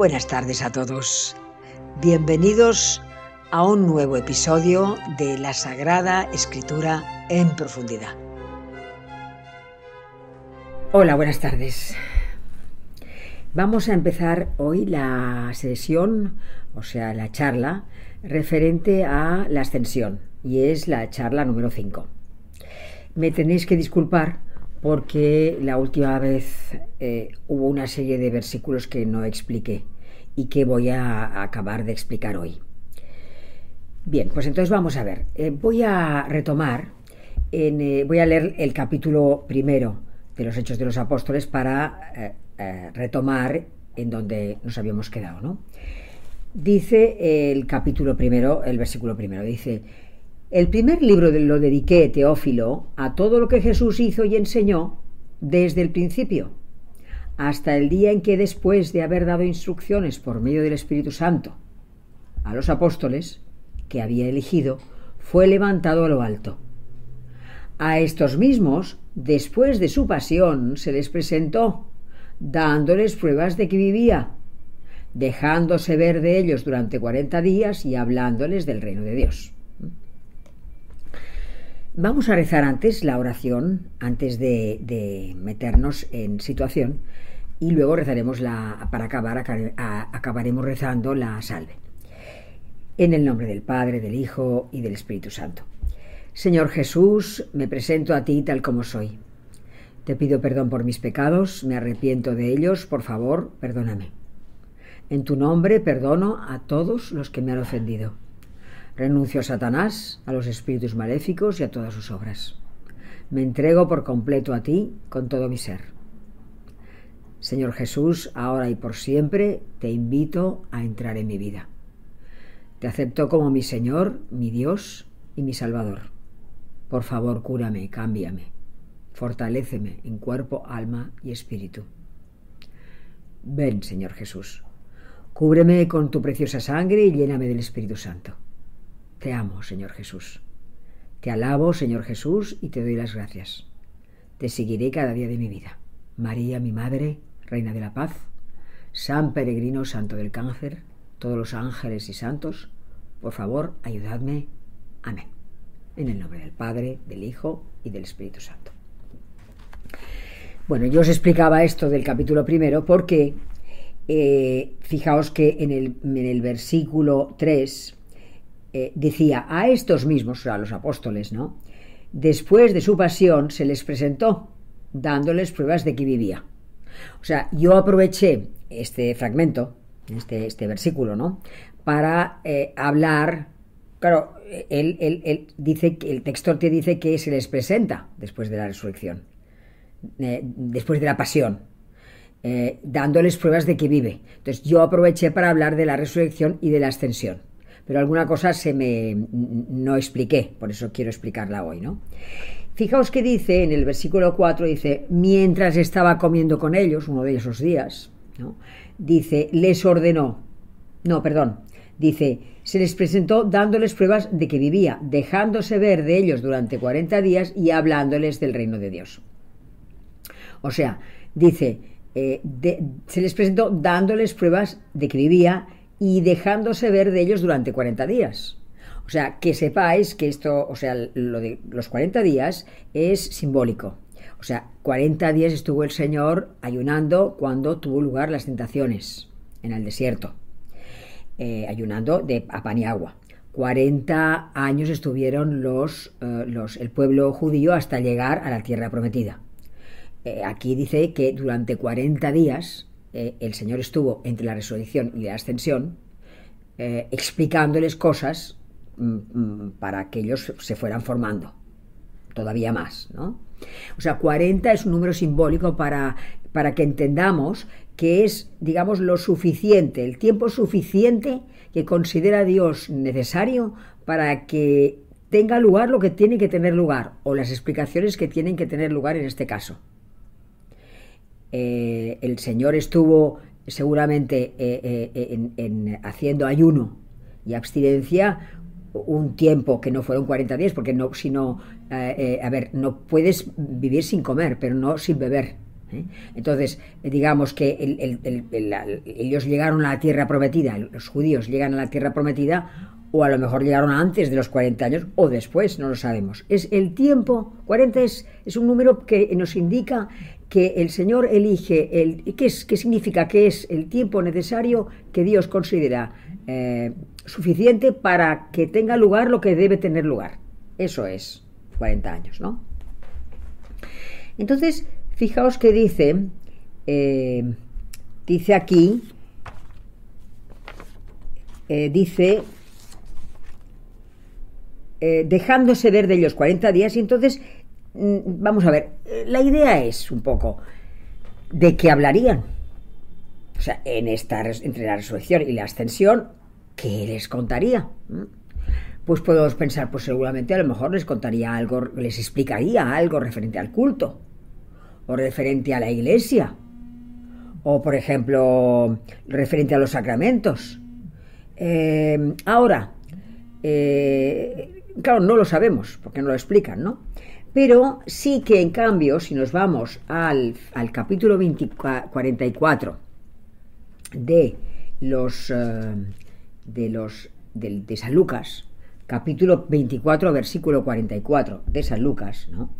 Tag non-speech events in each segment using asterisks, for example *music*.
Buenas tardes a todos. Bienvenidos a un nuevo episodio de la Sagrada Escritura en profundidad. Hola, buenas tardes. Vamos a empezar hoy la sesión, o sea, la charla referente a la ascensión, y es la charla número 5. Me tenéis que disculpar porque la última vez eh, hubo una serie de versículos que no expliqué y que voy a acabar de explicar hoy. Bien, pues entonces vamos a ver. Eh, voy a retomar, eh, voy a leer el capítulo primero de los Hechos de los Apóstoles para retomar en donde nos habíamos quedado, ¿no? Dice el capítulo primero, el versículo primero, dice, el primer libro lo dediqué, Teófilo, a todo lo que Jesús hizo y enseñó desde el principio, hasta el día en que después de haber dado instrucciones por medio del Espíritu Santo a los apóstoles que había elegido, fue levantado a lo alto. A estos mismos, después de su pasión, se les presentó, dándoles pruebas de que vivía, dejándose ver de ellos durante cuarenta días y hablándoles del reino de Dios. Vamos a rezar antes la oración, antes de, meternos en situación, y luego rezaremos la, para acabar, acabaremos rezando la salve. En el nombre del Padre, del Hijo y del Espíritu Santo. Señor Jesús, me presento a ti tal como soy. Te pido perdón por mis pecados, me arrepiento de ellos, por favor, perdóname. En tu nombre perdono a todos los que me han ofendido. Renuncio a Satanás, a los espíritus maléficos y a todas sus obras. Me entrego por completo a ti con todo mi ser. Señor Jesús, ahora y por siempre te invito a entrar en mi vida. Te acepto como mi Señor, mi Dios y mi Salvador. Por favor, cúrame, cámbiame, fortaléceme en cuerpo, alma y espíritu. Ven, Señor Jesús, cúbreme con tu preciosa sangre y lléname del Espíritu Santo. Te amo, Señor Jesús. Te alabo, Señor Jesús, y te doy las gracias. Te seguiré cada día de mi vida. María, mi Madre, Reina de la Paz, San Peregrino Santo del Cáncer, todos los ángeles y santos, por favor, ayudadme. Amén. En el nombre del Padre, del Hijo y del Espíritu Santo. Bueno, yo os explicaba esto del capítulo primero porque eh, fijaos que en el, en el versículo 3 eh, decía a estos mismos, a los apóstoles, ¿no? Después de su pasión se les presentó, dándoles pruebas de que vivía. O sea, yo aproveché este fragmento, este, este versículo, ¿no? Para eh, hablar, claro, él, él, dice, el texto te dice que se les presenta después de la resurrección, eh, después de la pasión, dándoles pruebas de que vive. Entonces yo aproveché para hablar de la resurrección y de la ascensión pero alguna cosa se me no expliqué, por eso quiero explicarla hoy, ¿no? Fijaos que dice en el versículo 4, dice, mientras estaba comiendo con ellos, uno de esos días, ¿no? dice, les ordenó, no, perdón, dice, se les presentó dándoles pruebas de que vivía, dejándose ver de ellos durante 40 días y hablándoles del reino de Dios. O sea, dice, eh, se les presentó dándoles pruebas de que vivía, y dejándose ver de ellos durante 40 días. O sea, que sepáis que esto, o sea, lo de los 40 días es simbólico. O sea, 40 días estuvo el Señor ayunando cuando tuvo lugar las tentaciones en el desierto, eh, ayunando de a pan y agua. 40 años estuvieron los, eh, los, el pueblo judío hasta llegar a la tierra prometida. Eh, aquí dice que durante 40 días eh, el Señor estuvo entre la resurrección y la ascensión, eh, explicándoles cosas mm, mm, para que ellos se fueran formando. todavía más, ¿no? O sea, 40 es un número simbólico para, para que entendamos que es, digamos, lo suficiente, el tiempo suficiente que considera Dios necesario para que tenga lugar lo que tiene que tener lugar, o las explicaciones que tienen que tener lugar en este caso. Eh, el Señor estuvo seguramente eh, eh, en, haciendo ayuno y abstinencia un tiempo que no fueron 40 días, porque no, sino, a ver, no puedes vivir sin comer, pero no sin beber. Entonces, digamos que ellos llegaron a la tierra prometida, los judíos llegan a la tierra prometida, o a lo mejor llegaron antes de los 40 años o después, no lo sabemos. Es el tiempo, 40 es, es un número que nos indica que el Señor elige, el, ¿qué, es, ¿qué significa? Que es el tiempo necesario que Dios considera eh, suficiente para que tenga lugar lo que debe tener lugar. Eso es 40 años, ¿no? Entonces, fijaos que dice, eh, dice aquí, eh, dice, dejándose ver de ellos 40 días, y entonces vamos a ver, la idea es un poco de qué hablarían. O sea, en esta, entre la resurrección y la ascensión, ¿qué les contaría? ¿Mm? Pues podemos pensar, pues seguramente a lo mejor les contaría algo, les explicaría algo referente al culto, o referente a la iglesia, o por ejemplo, referente a los sacramentos. Eh, ahora, eh, claro, no lo sabemos, porque no lo explican, ¿no? Pero sí que en cambio, si nos vamos al, capítulo 44 de los, eh, de, los de, San Lucas, capítulo 24, versículo 44 de San Lucas, ¿no?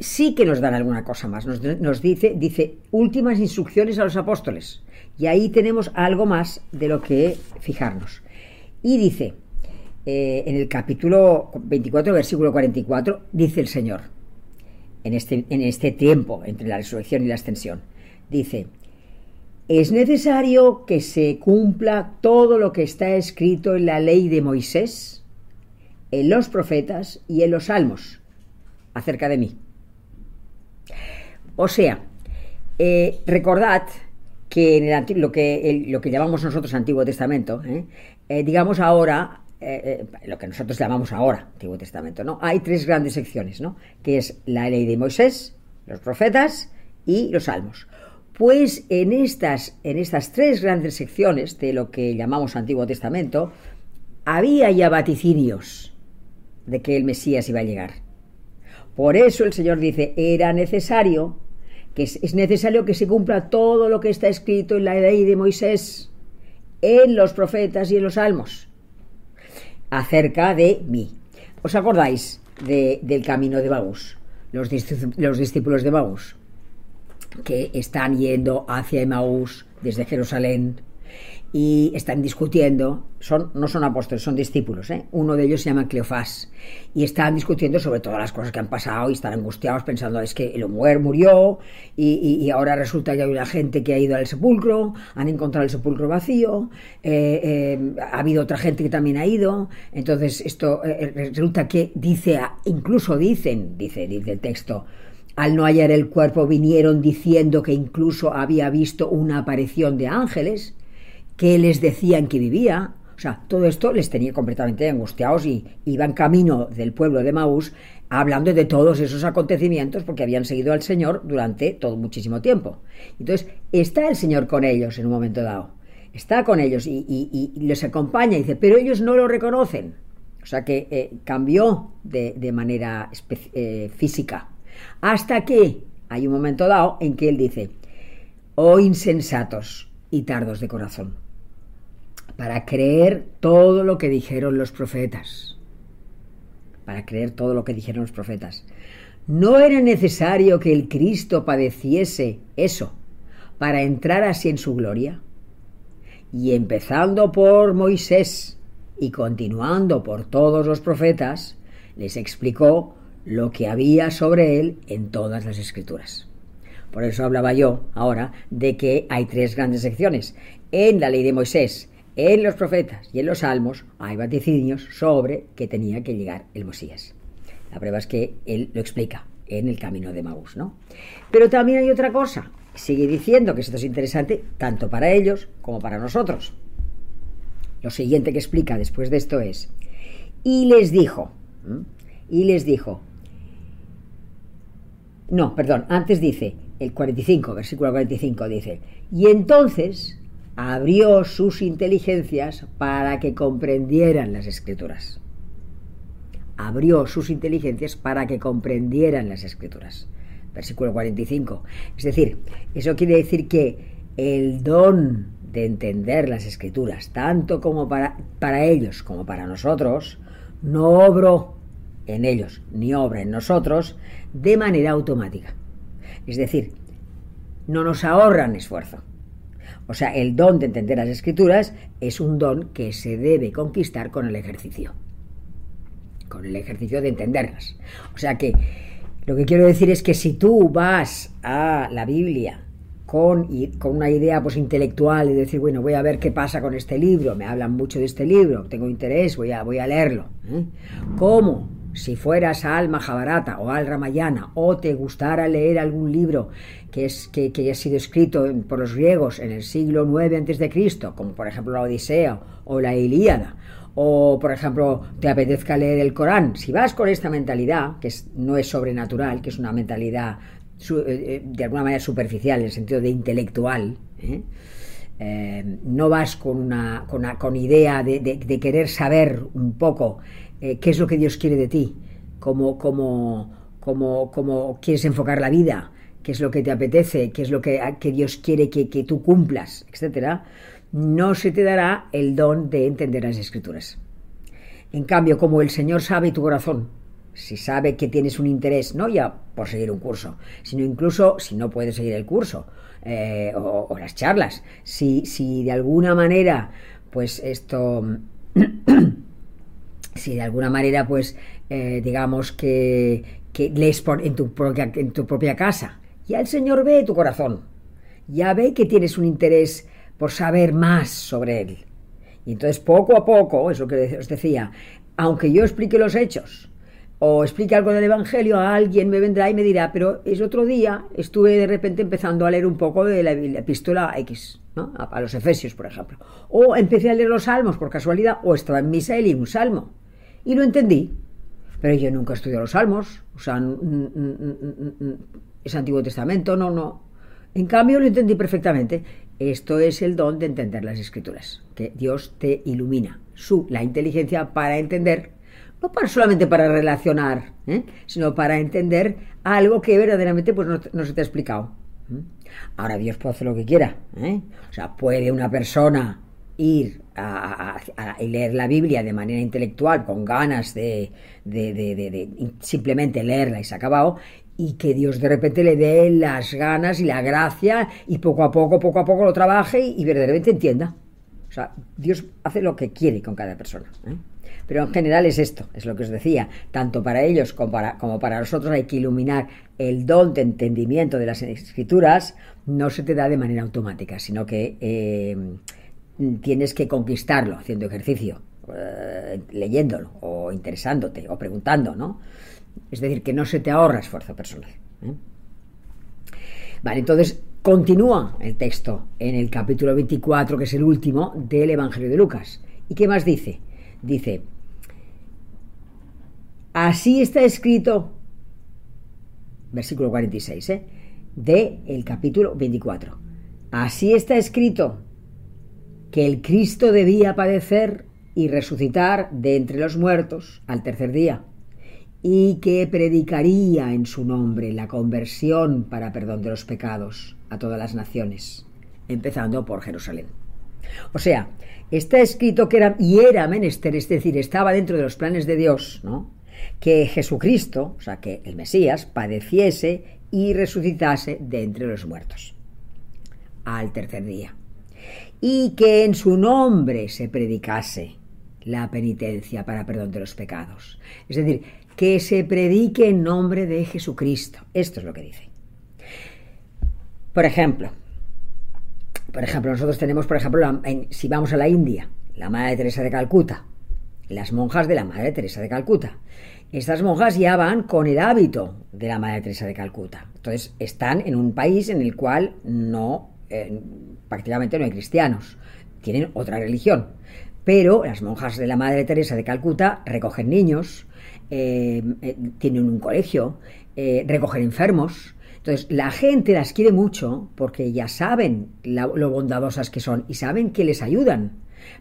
sí que nos dan alguna cosa más. Nos, nos, dice, dice últimas instrucciones a los apóstoles. Y ahí tenemos algo más de lo que fijarnos. Y dice, eh, en el capítulo 24, versículo 44, dice el Señor, en este, en este tiempo entre la resurrección y la ascensión, dice, es necesario que se cumpla todo lo que está escrito en la ley de Moisés, en los profetas y en los salmos acerca de mí. O sea, eh, recordad que en lo, que, lo que llamamos nosotros Antiguo Testamento, eh, digamos ahora eh, eh, lo que nosotros llamamos ahora Antiguo Testamento, ¿no? Hay tres grandes secciones, ¿no? Que es la ley de Moisés, los profetas y los salmos. Pues en estas, en estas tres grandes secciones de lo que llamamos Antiguo Testamento, había ya vaticinios de que el Mesías iba a llegar. Por eso el Señor dice, era necesario, que es necesario que se cumpla todo lo que está escrito en la ley de Moisés, en los profetas y en los salmos acerca de mí. ¿Os acordáis del camino de Maús? Los, los discípulos de Maús, que están yendo hacia Emaús desde Jerusalén y están discutiendo, son, no son apóstoles, son discípulos, ¿eh? uno de ellos se llama Cleofás, y están discutiendo sobre todas las cosas que han pasado y están angustiados pensando es que el mujer murió y, ahora resulta que hay una gente que ha ido al sepulcro, han encontrado el sepulcro vacío, eh, eh, ha habido otra gente que también ha ido, entonces esto resulta que dice, incluso dicen, dice, dice el texto, al no hallar el cuerpo vinieron diciendo que incluso había visto una aparición de ángeles, que les decían que vivía. O sea, todo esto les tenía completamente angustiados y iban camino del pueblo de Maús hablando de todos esos acontecimientos porque habían seguido al Señor durante todo muchísimo tiempo. Entonces, está el Señor con ellos en un momento dado. Está con ellos y, les acompaña y dice, pero ellos no lo reconocen. O sea que eh, cambió de, manera eh, física. Hasta que hay un momento dado en que él dice, oh insensatos y tardos de corazón para creer todo lo que dijeron los profetas. Para creer todo lo que dijeron los profetas. ¿No era necesario que el Cristo padeciese eso para entrar así en su gloria? Y empezando por Moisés y continuando por todos los profetas, les explicó lo que había sobre él en todas las escrituras. Por eso hablaba yo ahora de que hay tres grandes secciones. En la ley de Moisés, en los profetas y en los salmos hay vaticinios sobre que tenía que llegar el Mesías. La prueba es que él lo explica en el camino de Maús, ¿no? Pero también hay otra cosa. Sigue diciendo que esto es interesante tanto para ellos como para nosotros. Lo siguiente que explica después de esto es, y les dijo, y les dijo, no, perdón, antes dice, el 45, versículo 45 dice, y entonces abrió sus inteligencias para que comprendieran las escrituras. Abrió sus inteligencias para que comprendieran las escrituras. Versículo 45. Es decir, eso quiere decir que el don de entender las escrituras, tanto como para, para ellos como para nosotros, no obró en ellos ni obra en nosotros de manera automática. Es decir, no nos ahorran esfuerzo. O sea, el don de entender las escrituras es un don que se debe conquistar con el ejercicio. Con el ejercicio de entenderlas. O sea que lo que quiero decir es que si tú vas a la Biblia con, con una idea pues intelectual y decir, bueno, voy a ver qué pasa con este libro, me hablan mucho de este libro, tengo interés, voy a, voy a leerlo. ¿eh? ¿Cómo? Si fueras al Mahabharata o al Ramayana o te gustara leer algún libro que, es, que, haya sido escrito por los griegos en el siglo IX a.C., como por ejemplo la Odisea o la Ilíada, o por ejemplo te apetezca leer el Corán, si vas con esta mentalidad, que no es sobrenatural, que es una mentalidad eh, eh, de alguna manera superficial, en el sentido de intelectual, ¿eh? No vas con una, con, idea de, de, querer saber un poco eh, qué es lo que Dios quiere de ti, cómo, cómo, cómo, cómo, quieres enfocar la vida, qué es lo que te apetece, qué es lo que, que Dios quiere que, que tú cumplas, etc., no se te dará el don de entender las escrituras. En cambio, como el Señor sabe tu corazón, si sabe que tienes un interés, no ya por seguir un curso, sino incluso si no puedes seguir el curso eh, o, las charlas, si, si de alguna manera, pues esto *clears throat* si de alguna manera, pues, eh, digamos que, que lees por, en, tu propia, en tu propia casa, ya el Señor ve tu corazón, ya ve que tienes un interés por saber más sobre Él. Y entonces, poco a poco, es lo que os decía, aunque yo explique los hechos, o explique algo del Evangelio, a alguien me vendrá y me dirá, pero es otro día estuve de repente empezando a leer un poco de la, epístola X, ¿no? a, los Efesios, por ejemplo. O empecé a leer los salmos por casualidad, o estaba en misa y leí un salmo. Y lo entendí. Pero yo nunca estudié los salmos, o sea, es Antiguo Testamento, no, no. En cambio lo entendí perfectamente. Esto es el don de entender las escrituras, que Dios te ilumina su, la inteligencia para entender, no para, solamente para relacionar, ¿eh? sino para entender algo que verdaderamente pues, no, se te ha explicado. Ahora Dios puede hacer lo que quiera. ¿eh? O sea, puede una persona ir a, leer la Biblia de manera intelectual, con ganas de, simplemente leerla y se ha acabado, y que Dios de repente le dé las ganas y la gracia y poco a poco, poco a poco lo trabaje y, verdaderamente entienda. O sea, Dios hace lo que quiere con cada persona. ¿eh? Pero en general es esto, es lo que os decía, tanto para ellos como para, como para nosotros hay que iluminar el don de entendimiento de las escrituras, no se te da de manera automática, sino que... Eh, tienes que conquistarlo haciendo ejercicio, eh, leyéndolo o interesándote o preguntando, ¿no? Es decir, que no se te ahorra esfuerzo personal. ¿eh? Vale, entonces continúa el texto en el capítulo 24, que es el último del Evangelio de Lucas. ¿Y qué más dice? Dice, así está escrito, versículo 46, ¿eh? de el capítulo 24. Así está escrito que el Cristo debía padecer y resucitar de entre los muertos al tercer día, y que predicaría en su nombre la conversión para perdón de los pecados a todas las naciones, empezando por Jerusalén. O sea, está escrito que era y era menester, es decir, estaba dentro de los planes de Dios, ¿no? Que Jesucristo, o sea, que el Mesías, padeciese y resucitase de entre los muertos al tercer día y que en su nombre se predicase la penitencia para perdón de los pecados. Es decir, que se predique en nombre de Jesucristo. Esto es lo que dice. Por ejemplo, por ejemplo, nosotros tenemos, por ejemplo, si vamos a la India, la Madre Teresa de Calcuta, las monjas de la Madre Teresa de Calcuta. Estas monjas ya van con el hábito de la Madre Teresa de Calcuta. Entonces están en un país en el cual no, eh, prácticamente no hay cristianos, tienen otra religión. Pero las monjas de la Madre Teresa de Calcuta recogen niños, eh, eh, tienen un colegio, recogen enfermos. Entonces la gente las quiere mucho porque ya saben lo bondadosas que son y saben que les ayudan,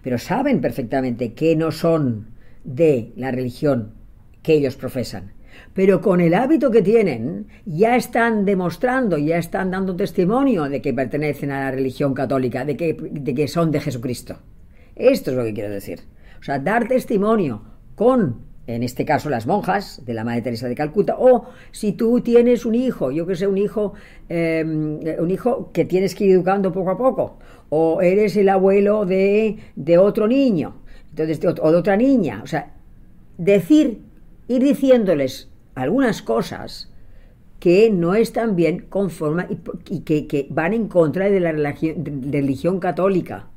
pero saben perfectamente que no son de la religión que ellos profesan. Pero con el hábito que tienen, ya están demostrando, ya están dando testimonio de que pertenecen a la religión católica, de que, de que son de Jesucristo. Esto es lo que quiero decir. O sea, dar testimonio con, en este caso, las monjas de la Madre Teresa de Calcuta, o si tú tienes un hijo, yo que sé, un hijo, em, un hijo que tienes que ir educando poco a poco, o eres el abuelo de, de otro niño, entonces, o de otra niña. O sea, decir ir diciéndoles algunas cosas que no están bien conforme y, que, van en contra de la religión, católica.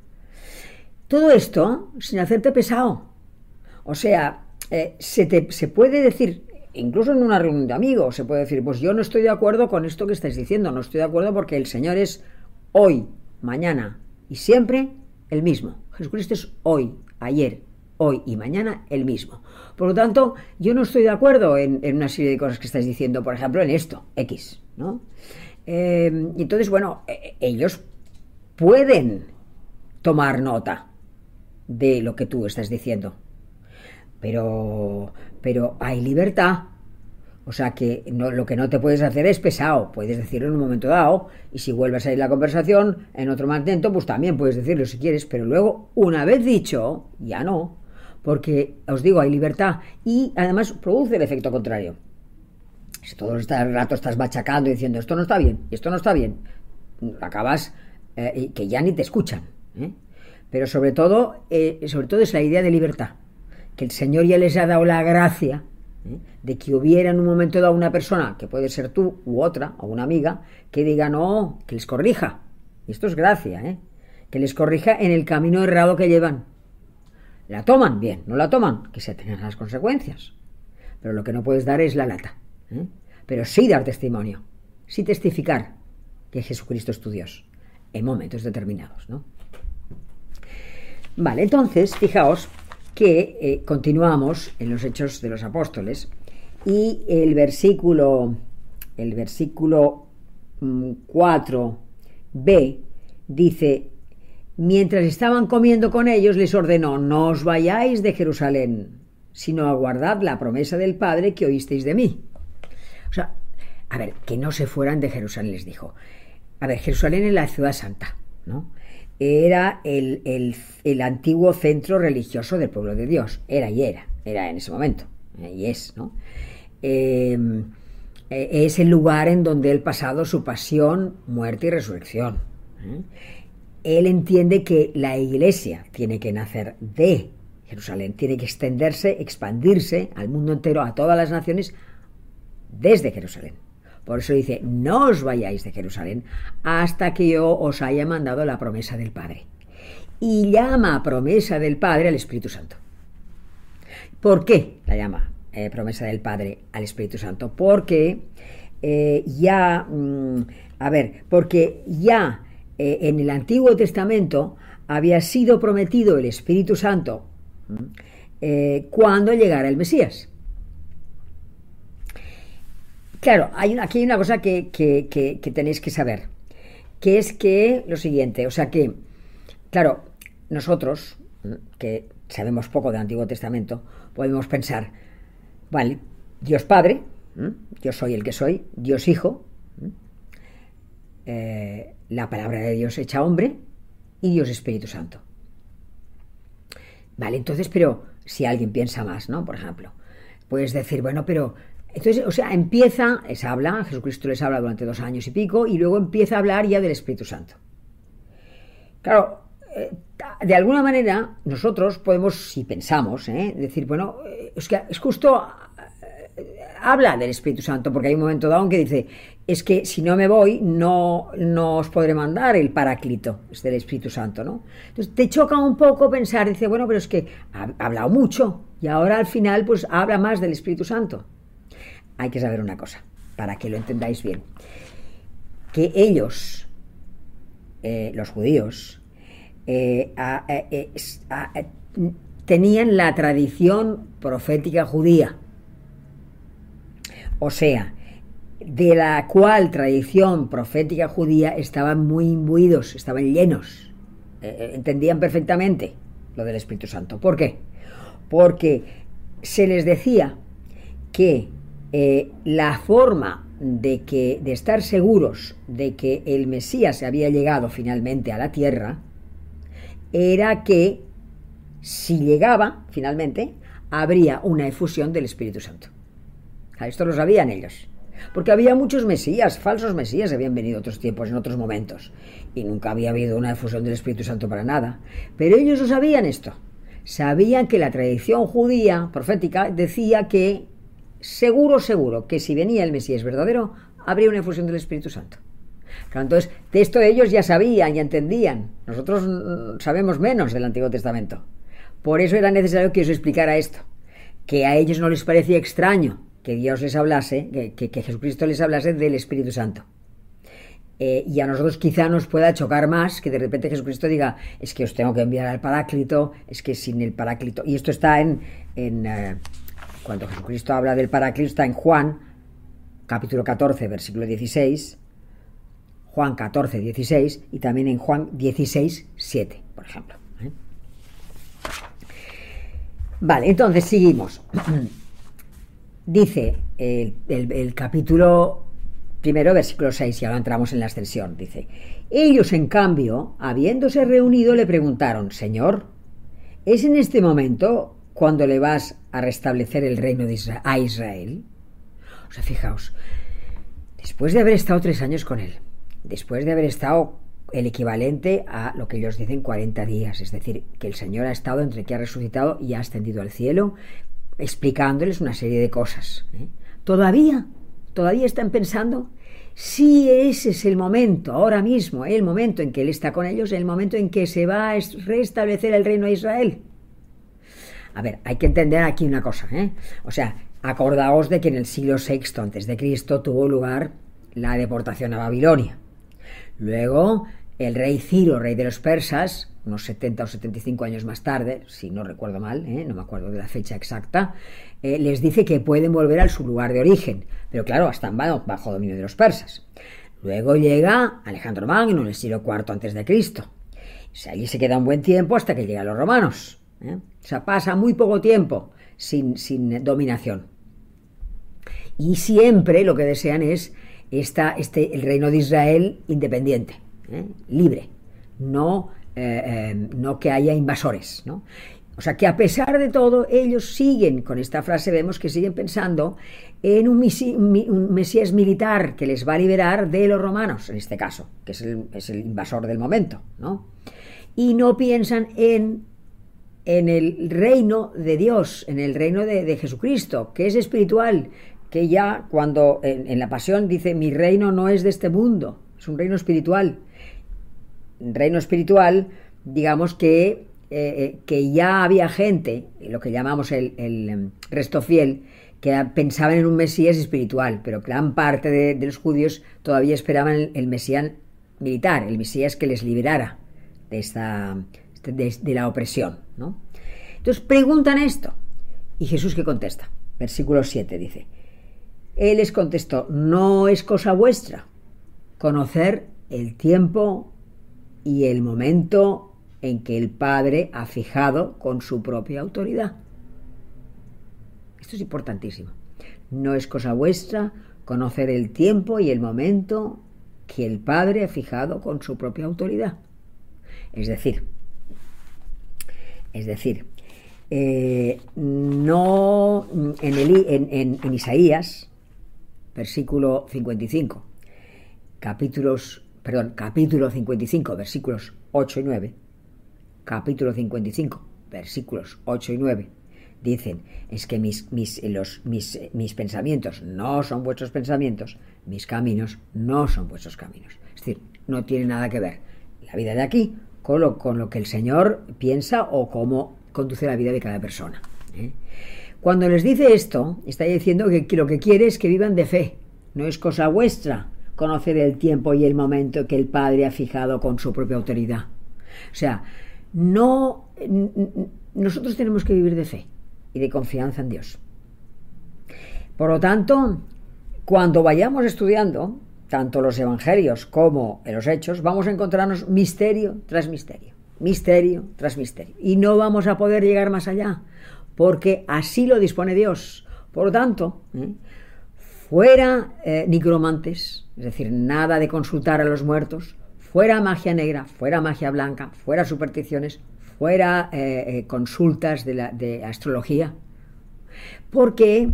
Todo esto sin hacerte pesado. O sea, eh, se, se puede decir, incluso en una reunión de amigos, se puede decir, pues yo no estoy de acuerdo con esto que estáis diciendo, no estoy de acuerdo porque el Señor es hoy, mañana y siempre el mismo. Jesucristo es hoy, ayer, hoy y mañana el mismo. Por lo tanto, yo no estoy de acuerdo en, una serie de cosas que estáis diciendo, por ejemplo, en esto, X, ¿no? Eh, entonces, bueno, e, ellos pueden tomar nota de lo que tú estás diciendo. Pero, pero hay libertad. O sea que lo que no te puedes hacer es pesado. Puedes decirlo en un momento dado. Y si vuelves a ir la conversación en otro momento, pues también puedes decirlo si quieres. Pero luego, una vez dicho, ya no porque os digo, hay libertad y además produce el efecto contrario. Si todo el rato estás machacando y diciendo esto no está bien, esto no está bien, acabas eh, que ya ni te escuchan. ¿eh? Pero sobre todo, eh, sobre todo es la idea de libertad, que el Señor ya les ha dado la gracia de que hubiera en un momento dado una persona, que puede ser tú u otra, o una amiga, que diga no, que les corrija. Y esto es gracia, que les corrija en el camino errado que llevan. La toman, bien, no la toman, que se tengan las consecuencias. Pero lo que no puedes dar es la lata. ¿eh? Pero sí dar testimonio, sí testificar que Jesucristo es tu Dios en momentos determinados. ¿no? Vale, entonces, fijaos que eh, continuamos en los Hechos de los Apóstoles y el versículo, el versículo 4b mm, dice, Mientras estaban comiendo con ellos, les ordenó, no os vayáis de Jerusalén, sino aguardad la promesa del Padre que oísteis de mí. O sea, a ver, que no se fueran de Jerusalén, les dijo. A ver, Jerusalén es la ciudad santa, ¿no? Era el, antiguo centro religioso del pueblo de Dios. Era y era, era en ese momento, eh, y es, ¿no? Em, eh, es el lugar en donde él pasado su pasión, muerte y resurrección. ¿eh? él entiende que la iglesia tiene que nacer de Jerusalén, tiene que extenderse, expandirse al mundo entero, a todas las naciones, desde Jerusalén. Por eso dice, no os vayáis de Jerusalén hasta que yo os haya mandado la promesa del Padre. Y llama promesa del Padre al Espíritu Santo. ¿Por qué la llama eh, promesa del Padre al Espíritu Santo? Porque eh, ya, mm, a ver, porque ya eh, en el Antiguo Testamento había sido prometido el Espíritu Santo eh, cuando llegara el Mesías. Claro, hay aquí hay una cosa que, tenéis que saber, que es que lo siguiente, o sea que, claro, nosotros, que sabemos poco del Antiguo Testamento, podemos pensar, vale, Dios Padre, yo soy el que soy, Dios Hijo, eh, la palabra de Dios hecha hombre y Dios Espíritu Santo. Vale, entonces, pero si alguien piensa más, ¿no? Por ejemplo, puedes decir, bueno, pero entonces, o sea, empieza, les habla, Jesucristo les habla durante dos años y pico, y luego empieza a hablar ya del Espíritu Santo. Claro, eh, de alguna manera nosotros podemos, si pensamos, ¿eh? decir, bueno, eh, es que es justo habla del Espíritu Santo, porque hay un momento dado en que dice, es que si no me voy, no, no os podré mandar el paráclito, es del Espíritu Santo, ¿no? Entonces te choca un poco pensar, dice, bueno, pero es que ha, hablado mucho, Y ahora al final pues habla más del Espíritu Santo. Hay que saber una cosa, para que lo entendáis bien. Que ellos, eh, los judíos, eh, eh, tenían la tradición profética judía. O sea, de la cual tradición profética judía estaban muy imbuidos, estaban llenos, entendían perfectamente lo del Espíritu Santo. ¿Por qué? Porque se les decía que eh, la forma de, que, de estar seguros de que el Mesías había llegado finalmente a la tierra era que si llegaba finalmente habría una efusión del Espíritu Santo. Esto lo sabían ellos. Porque había muchos mesías, falsos mesías, habían venido otros tiempos, en otros momentos, y nunca había habido una efusión del Espíritu Santo para nada. Pero ellos lo sabían esto. Sabían que la tradición judía profética decía que seguro, seguro, que si venía el Mesías verdadero, habría una efusión del Espíritu Santo. entonces, de esto ellos ya sabían, y entendían. Nosotros mm, sabemos menos del Antiguo Testamento. Por eso era necesario que os explicara esto, que a ellos no les parecía extraño que Dios les hablase, que, Jesucristo les hablase del Espíritu Santo. Eh, y a nosotros quizá nos pueda chocar más que de repente Jesucristo diga, es que os tengo que enviar al Paráclito, es que sin el Paráclito. Y esto está en, en eh, cuando Jesucristo habla del Paráclito, está en Juan, capítulo 14, versículo 16, Juan 14, 16, y también en Juan 16, 7, por ejemplo. ¿eh? Vale, entonces seguimos. *clears throat* Dice el, capítulo primero, versículo 6, y ahora entramos en la extensión. Dice, ellos en cambio, habiéndose reunido, le preguntaron, Señor, ¿es en este momento cuando le vas a restablecer el reino de a Israel? O sea, fijaos, después de haber estado tres años con él, después de haber estado el equivalente a lo que ellos dicen 40 días, es decir, que el Señor ha estado entre que ha resucitado y ha ascendido al cielo, explicándoles una serie de cosas. ¿eh? Todavía, todavía están pensando si ese es el momento, ahora mismo, el momento en que Él está con ellos, el momento en que se va a restablecer el reino de Israel. A ver, hay que entender aquí una cosa, ¿eh? O sea, acordaos de que en el siglo VI antes de Cristo tuvo lugar la deportación a Babilonia. Luego, el rey Ciro, rey de los persas, unos 70 o 75 años más tarde, si no recuerdo mal, ¿eh? no me acuerdo de la fecha exacta, eh, les dice que pueden volver a su lugar de origen, pero claro, están bajo dominio de los persas. Luego llega Alejandro Magno en el siglo IV antes de Cristo. Allí se queda un buen tiempo hasta que llegan los romanos. ¿Eh? O sea, pasa muy poco tiempo sin, sin dominación. Y siempre lo que desean es esta, este, el reino de Israel independiente, libre, no eh, eh, no que haya invasores, ¿no? O sea que a pesar de todo, ellos siguen, con esta frase vemos que siguen pensando en un, Mesías militar que les va a liberar de los romanos, en este caso, que es el, invasor del momento, ¿no? Y no piensan en, en el reino de Dios, en el reino de, Jesucristo, que es espiritual, que ya cuando en, la pasión dice, mi reino no es de este mundo, es un reino espiritual. Reino espiritual, digamos que, eh, eh, que ya había gente, lo que llamamos el, em, resto fiel, que pensaban en un Mesías espiritual, pero gran parte de, los judíos todavía esperaban el, Mesías militar, el Mesías que les liberara de, esta, de, la opresión. ¿no? Entonces preguntan esto, y Jesús que contesta, versículo 7 dice, Él les contestó, no es cosa vuestra conocer el tiempo y el momento en que el Padre ha fijado con su propia autoridad. Esto es importantísimo. No es cosa vuestra conocer el tiempo y el momento que el Padre ha fijado con su propia autoridad. Es decir, es decir, eh, no en, el, en, en Isaías, versículo 55, capítulos perdón, capítulo 55, versículos 8 y 9, capítulo 55, versículos 8 y 9, dicen, es que mis, mis, los, mis, mis pensamientos no son vuestros pensamientos, mis caminos no son vuestros caminos. Es decir, no tiene nada que ver la vida de aquí con lo, que el Señor piensa o cómo conduce la vida de cada persona. ¿eh? Cuando les dice esto, está diciendo que, que lo que quiere es que vivan de fe, no es cosa vuestra conocer el tiempo y el momento que el Padre ha fijado con su propia autoridad. O sea, no nosotros tenemos que vivir de fe y de confianza en Dios. Por lo tanto, cuando vayamos estudiando tanto los evangelios como los hechos, vamos a encontrarnos misterio tras misterio, misterio tras misterio. Y no vamos a poder llegar más allá, porque así lo dispone Dios. Por lo tanto, ¿eh? fuera eh, nigromantes, es decir, nada de consultar a los muertos, fuera magia negra, fuera magia blanca, fuera supersticiones, fuera eh, consultas de, astrología, porque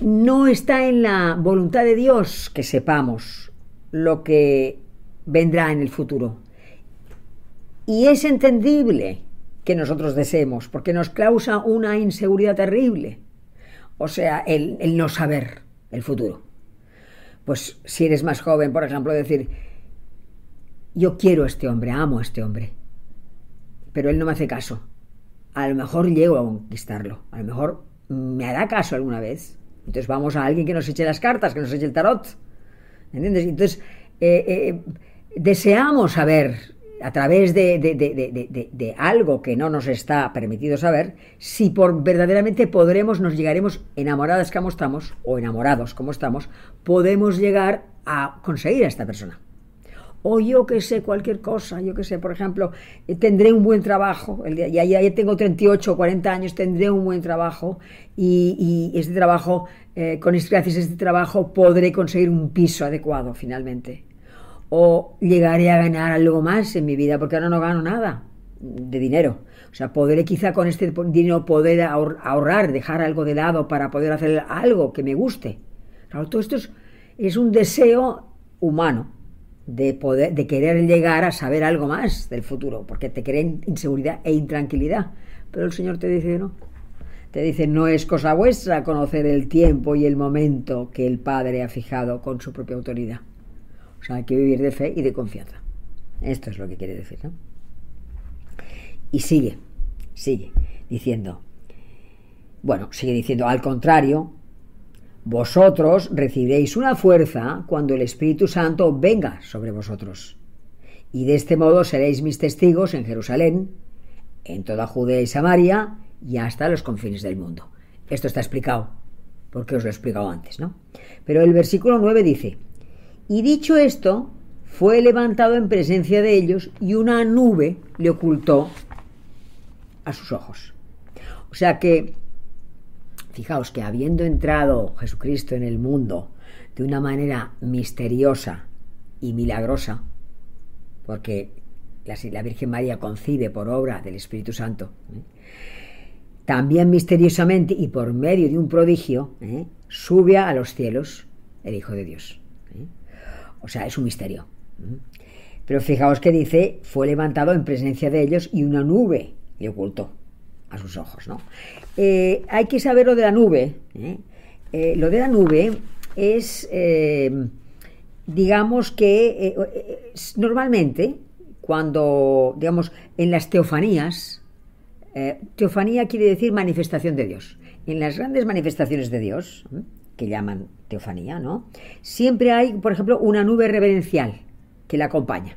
no está en la voluntad de Dios que sepamos lo que vendrá en el futuro. Y es entendible que nosotros deseemos, porque nos causa una inseguridad terrible. O sea, el, no saber el futuro. Pues si eres más joven, por ejemplo, decir, yo quiero a este hombre, amo a este hombre, pero él no me hace caso. A lo mejor llego a conquistarlo, a lo mejor me hará caso alguna vez, entonces vamos a alguien que nos eche las cartas, que nos eche el tarot. ¿Entiendes? Entonces eh, eh, deseamos saber a través de, de, de, de, algo que no nos está permitido saber, si por verdaderamente podremos, nos llegaremos enamoradas como estamos, o enamorados como estamos, podemos llegar a conseguir a esta persona o yo que sé, cualquier cosa, yo que sé, por ejemplo, eh, tendré un buen trabajo, el día, ya, ya, tengo 38 o 40 años, tendré un buen trabajo y, y este trabajo, eh, con gracias a este trabajo, podré conseguir un piso adecuado finalmente. O llegaré a ganar algo más en mi vida, porque ahora no gano nada de dinero. O sea, podré quizá con este dinero poder ahorrar, dejar algo de lado para poder hacer algo que me guste. Claro, todo esto es, es un deseo humano de, poder, de querer llegar a saber algo más del futuro, porque te creen inseguridad e intranquilidad. Pero el Señor te dice no. Te dice, no es cosa vuestra conocer el tiempo y el momento que el Padre ha fijado con su propia autoridad. O sea, hay que vivir de fe y de confianza. Esto es lo que quiere decir, ¿no? Y sigue, sigue diciendo, bueno, sigue diciendo, al contrario, vosotros recibiréis una fuerza cuando el Espíritu Santo venga sobre vosotros. Y de este modo seréis mis testigos en Jerusalén, en toda Judea y Samaria y hasta los confines del mundo. Esto está explicado, porque os lo he explicado antes, ¿no? Pero el versículo 9 dice, y dicho esto, fue levantado en presencia de ellos y una nube le ocultó a sus ojos. O sea que Fijaos que habiendo entrado Jesucristo en el mundo de una manera misteriosa y milagrosa, porque la, Virgen María concibe por obra del Espíritu Santo, ¿eh? también misteriosamente y por medio de un prodigio, ¿eh? sube a los cielos el Hijo de Dios. ¿eh? O sea, es un misterio. Pero fijaos que dice, fue levantado en presencia de ellos y una nube le ocultó a sus ojos. ¿no? Eh, hay que saber lo de la nube. ¿eh? Eh, lo de la nube es, digamos que normalmente cuando, digamos, en las teofanías, teofanía quiere decir manifestación de Dios. En las grandes manifestaciones de Dios, que llaman teofanía, ¿no? Siempre hay, por ejemplo, una nube reverencial que la acompaña.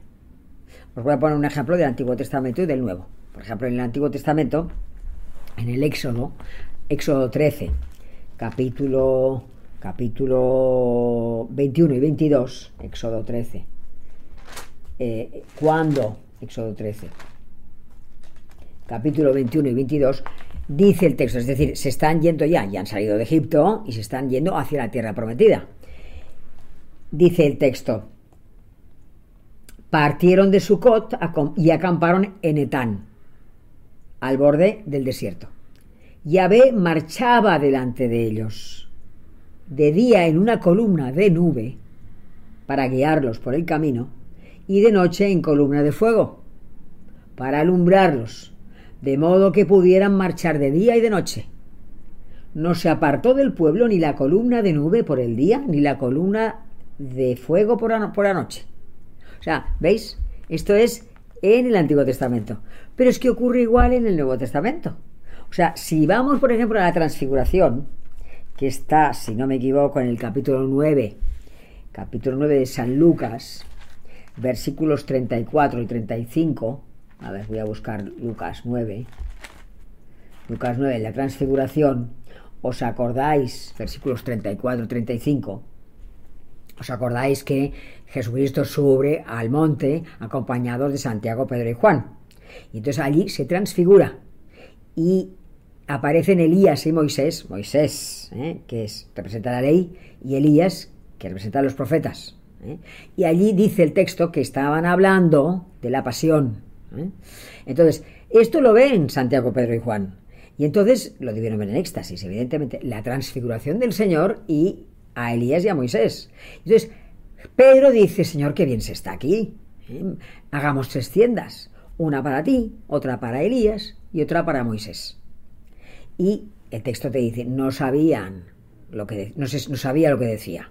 Os voy a poner un ejemplo del Antiguo Testamento y del Nuevo. Por ejemplo, en el Antiguo Testamento en el Éxodo, Éxodo 13, capítulo, capítulo 21 y 22, Éxodo 13. Eh, ¿Cuándo? Éxodo 13. Capítulo 21 y 22, dice el texto, es decir, se están yendo ya, ya han salido de Egipto y se están yendo hacia la tierra prometida. Dice el texto, partieron de Sucot y acamparon en Etán al borde del desierto. Yahvé marchaba delante de ellos, de día en una columna de nube para guiarlos por el camino y de noche en columna de fuego para alumbrarlos, de modo que pudieran marchar de día y de noche. No se apartó del pueblo ni la columna de nube por el día, ni la columna de fuego por la, por la noche. O sea, ¿veis? Esto es en el Antiguo Testamento. Pero es que ocurre igual en el Nuevo Testamento. O sea, si vamos, por ejemplo, a la transfiguración, que está, si no me equivoco, en el capítulo 9, capítulo 9 de San Lucas, versículos 34 y 35, a ver, voy a buscar Lucas 9, Lucas 9, la transfiguración, ¿os acordáis, versículos 34 y 35? ¿Os acordáis que Jesucristo sube al monte acompañados de Santiago, Pedro y Juan? Y entonces allí se transfigura y aparecen Elías y Moisés, Moisés, ¿eh? que es, representa la ley, y Elías, que representa a los profetas. ¿eh? Y allí dice el texto que estaban hablando de la pasión. ¿eh? Entonces, esto lo ven Santiago, Pedro y Juan. Y entonces lo debieron ver en éxtasis, evidentemente, la transfiguración del Señor y a Elías y a Moisés. Entonces, Pedro dice, Señor, qué bien se está aquí. Hagamos tres tiendas, una para ti, otra para Elías y otra para Moisés. Y el texto te dice, no sabían lo que no, sabía lo que decía.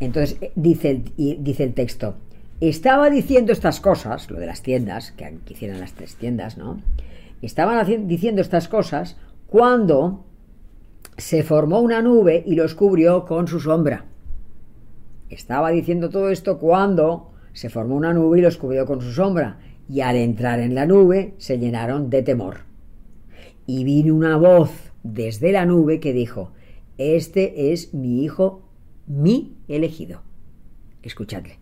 Entonces eh, dice el, el texto, estaba diciendo estas cosas, lo de las tiendas, que hicieran las tres tiendas, ¿no? Estaban diciendo estas cosas cuando se formó una nube y los cubrió con su sombra. Estaba diciendo todo esto cuando se formó una nube y los cubrió con su sombra, y al entrar en la nube se llenaron de temor. Y vino una voz desde la nube que dijo, Este es mi hijo, mi elegido. Escuchadle.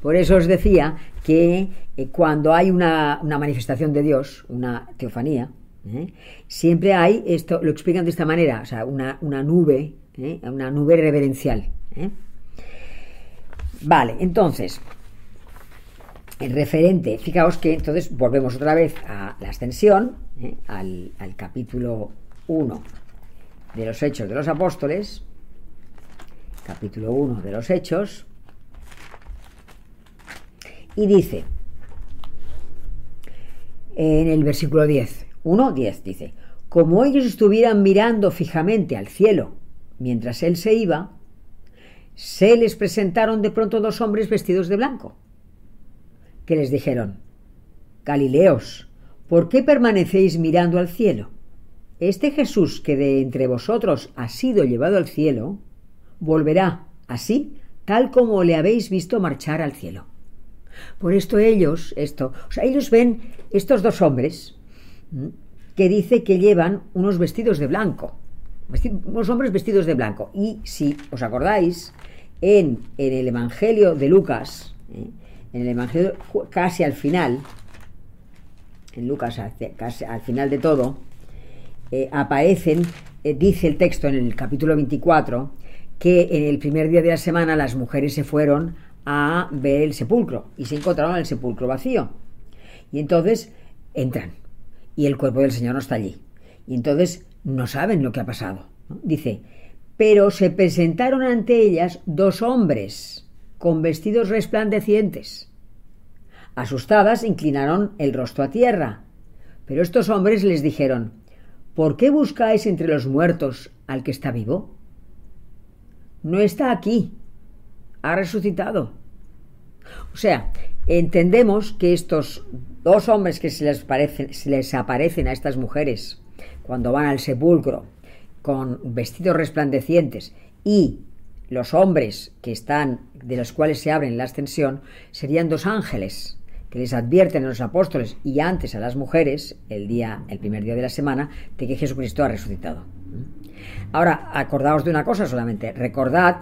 Por eso os decía que eh, cuando hay una, manifestación de Dios, una teofanía, ¿eh? siempre hay esto, lo explican de esta manera, o sea, una, nube, ¿eh? una nube reverencial. Vale, entonces, el referente, fijaos que entonces volvemos otra vez a la extensión, al, al capítulo 1 de los Hechos de los Apóstoles, capítulo 1 de los Hechos, y dice, en el versículo 10, 1, 10, dice, como ellos estuvieran mirando fijamente al cielo mientras él se iba, se les presentaron de pronto dos hombres vestidos de blanco, que les dijeron, Galileos, ¿por qué permanecéis mirando al cielo? Este Jesús que de entre vosotros ha sido llevado al cielo, volverá así, tal como le habéis visto marchar al cielo. Por esto ellos, esto, o sea, ellos ven estos dos hombres que dice que llevan unos vestidos de blanco, unos hombres vestidos de blanco. Y si os acordáis, en, en el Evangelio de Lucas, ¿eh? en el Evangelio casi al final, en Lucas casi al final de todo, eh, aparecen, eh, dice el texto en el capítulo 24, que en el primer día de la semana las mujeres se fueron a ver el sepulcro y se encontraron el sepulcro vacío. Y entonces entran y el cuerpo del Señor no está allí. Y entonces no saben lo que ha pasado. Dice, pero se presentaron ante ellas dos hombres con vestidos resplandecientes. Asustadas inclinaron el rostro a tierra. Pero estos hombres les dijeron, ¿por qué buscáis entre los muertos al que está vivo? No está aquí, ha resucitado. O sea, entendemos que estos dos hombres que se les, se les aparecen a estas mujeres cuando van al sepulcro con vestidos resplandecientes y los hombres que están de los cuales se abren la ascensión serían dos ángeles que les advierten a los apóstoles y antes a las mujeres el día el primer día de la semana de que Jesucristo ha resucitado. Ahora, acordaos de una cosa solamente, recordad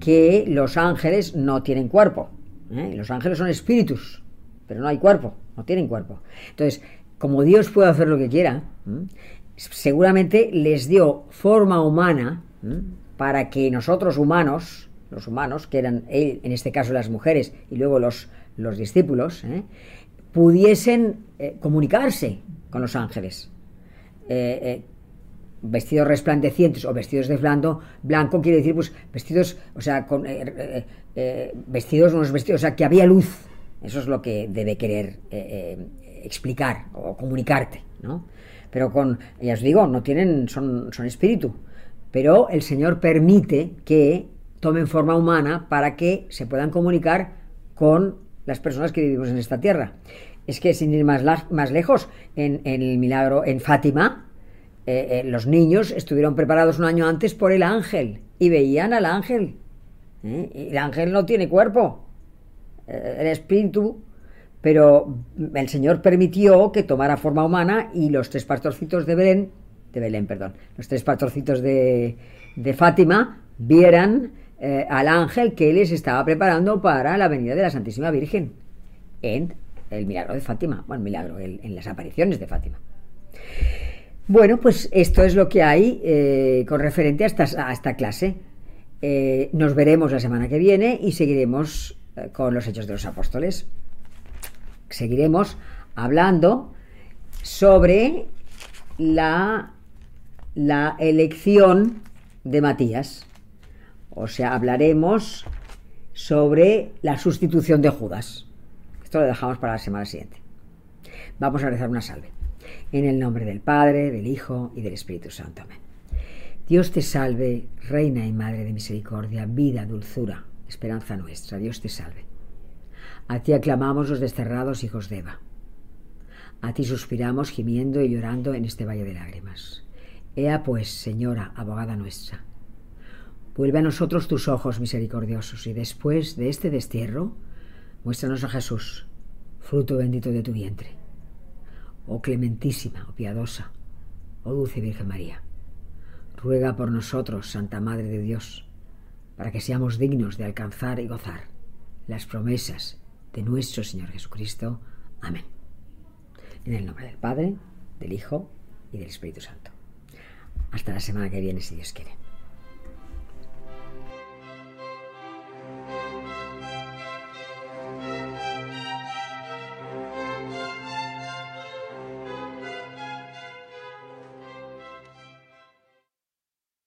que los ángeles no tienen cuerpo. ¿Eh? Los ángeles son espíritus, pero no hay cuerpo, no tienen cuerpo. Entonces, como Dios puede hacer lo que quiera, seguramente les dio forma humana para que nosotros humanos, los humanos, que eran él, en este caso las mujeres y luego los, los discípulos, ¿eh? pudiesen eh, comunicarse con los ángeles vestidos resplandecientes o vestidos de blanco, blanco quiere decir pues vestidos, o sea, con, eh, eh, eh, vestidos, unos vestidos, o sea, que había luz. Eso es lo que debe querer explicar o comunicarte, ¿no? Pero con, ya os digo, no tienen, son, son espíritu. Pero el Señor permite que tomen forma humana para que se puedan comunicar con las personas que vivimos en esta tierra. es que sin ir más, más lejos, en, el milagro en Fátima, eh, eh, los niños estuvieron preparados un año antes por el ángel y veían al ángel. ¿eh? El ángel no tiene cuerpo, el espíritu, pero el Señor permitió que tomara forma humana y los tres pastorcitos de Belén, de Belén, perdón, los tres pastorcitos de, de Fátima vieran al ángel que les estaba preparando para la venida de la Santísima Virgen en el milagro de Fátima, bueno, milagro, en las apariciones de Fátima. Bueno, pues esto es lo que hay eh, con referente a esta, clase. Eh, nos veremos la semana que viene y seguiremos eh, con los hechos de los apóstoles. Seguiremos hablando sobre la, la elección de Matías. O sea, hablaremos sobre la sustitución de Judas. Esto lo dejamos para la semana siguiente. Vamos a rezar una salve. En el nombre del Padre, del Hijo y del Espíritu Santo. Amén. Dios te salve, Reina y Madre de Misericordia, vida, dulzura, esperanza nuestra. Dios te salve. A ti aclamamos los desterrados hijos de Eva. A ti suspiramos gimiendo y llorando en este valle de lágrimas. Ea pues, Señora, abogada nuestra. Vuelve a nosotros tus ojos misericordiosos y después de este destierro, Muéstranos a Jesús, fruto bendito de tu vientre. Oh clementísima, oh piadosa, oh dulce Virgen María, ruega por nosotros, Santa Madre de Dios, para que seamos dignos de alcanzar y gozar las promesas de nuestro Señor Jesucristo. Amén. En el nombre del Padre, del Hijo y del Espíritu Santo. Hasta la semana que viene, si Dios quiere.